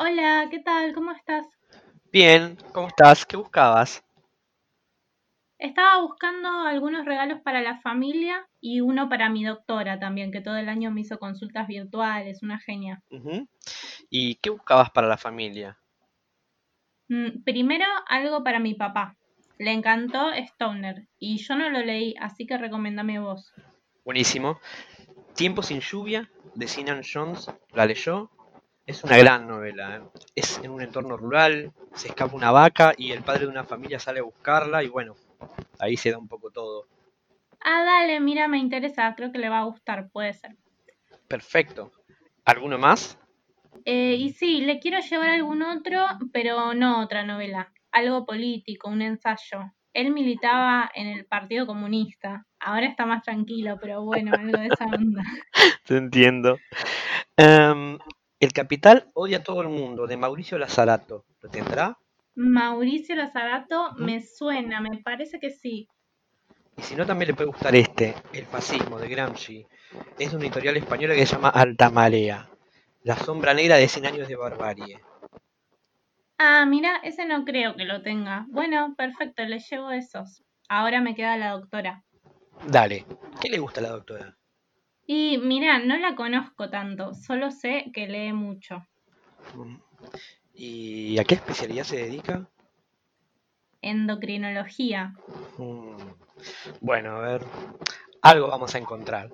Hola, ¿qué tal? ¿Cómo estás? Bien, ¿cómo estás? ¿Qué buscabas? Estaba buscando algunos regalos para la familia y uno para mi doctora también, que todo el año me hizo consultas virtuales, una genia. ¿Y qué buscabas para la familia? Mm, primero, algo para mi papá. Le encantó Stoner y yo no lo leí, así que recomendame vos. Buenísimo. Tiempo sin lluvia, de Sinan Jones, ¿la leyó? Es una gran novela. ¿eh? Es en un entorno rural, se escapa una vaca y el padre de una familia sale a buscarla y bueno, ahí se da un poco todo. Ah, dale, mira, me interesa, creo que le va a gustar, puede ser. Perfecto. ¿Alguno más? Eh, y sí, le quiero llevar algún otro, pero no otra novela, algo político, un ensayo. Él militaba en el Partido Comunista, ahora está más tranquilo, pero bueno, algo de esa onda. Te entiendo. Em, el capital odia a todo el mundo, de Mauricio Lazarato. ¿Lo tendrá? Mauricio Lazarato me suena, me parece que sí. Y si no, también le puede gustar este, El fascismo, de Gramsci. Es de una editorial española que se llama Alta Marea. La sombra negra de 100 años de barbarie. Ah, mira, ese no creo que lo tenga. Bueno, perfecto, le llevo esos. Ahora me queda la doctora. Dale. ¿Qué le gusta a la doctora? Y mira, no la conozco tanto, solo sé que lee mucho. Mm. ¿Y a qué especialidad se dedica? Endocrinología. Mm. Bueno, a ver. Algo vamos a encontrar.